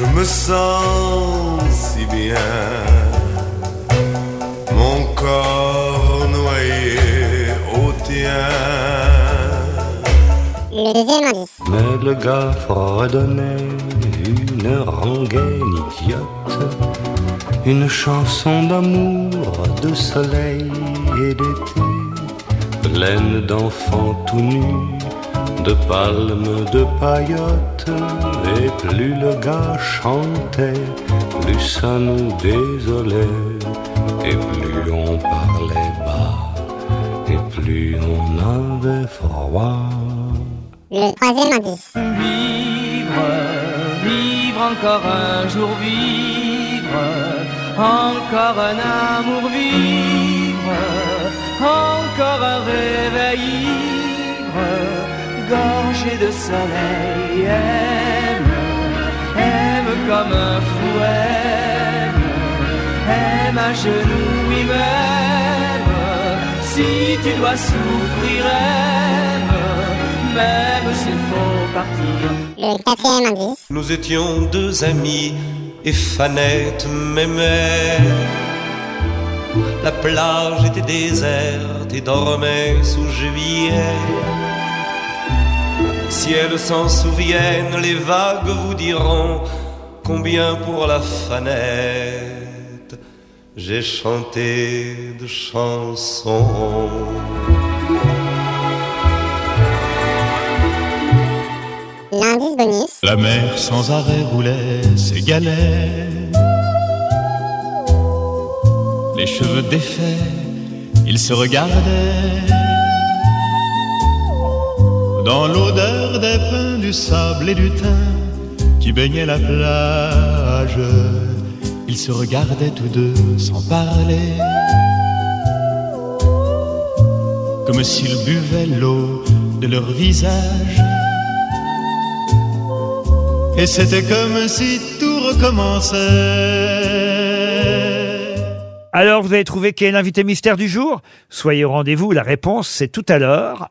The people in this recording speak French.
je me sens si bien, mon corps noyé au tien. Le deuxième indice. Mais le gars fredonnait une rengaine idiote, une chanson d'amour, de soleil et d'été, pleine d'enfants tout nus, de palmes, de paillotes, et plus le gars chantait, plus ça nous désolait, et plus on parlait bas, et plus on avait froid. Le troisième indice. Vivre, vivre encore un jour, vivre, encore un amour, vivre, encore un réveil gorgé de soleil, aime, aime comme un fou, aime, aime à genoux, oui, même, si tu dois souffrir, aime, même s'il faut partir. Le quatrième indice. Nous étions deux amis et Fanette m'aimait. La plage était déserte et dormait sous juillet. Si elles s'en souviennent, les vagues vous diront combien pour la fanette j'ai chanté de chansons. L'indice bonus. La mer sans arrêt roulait ses galets. Les cheveux défaits, ils se regardaient. Dans l'odeur des pins, du sable et du thym qui baignait la plage, ils se regardaient tous deux sans parler. Comme s'ils buvaient l'eau de leur visage. Et c'était comme si tout recommençait. Alors vous avez trouvé qui est l'invité mystère du jour? Soyez au rendez-vous, la réponse c'est tout à l'heure,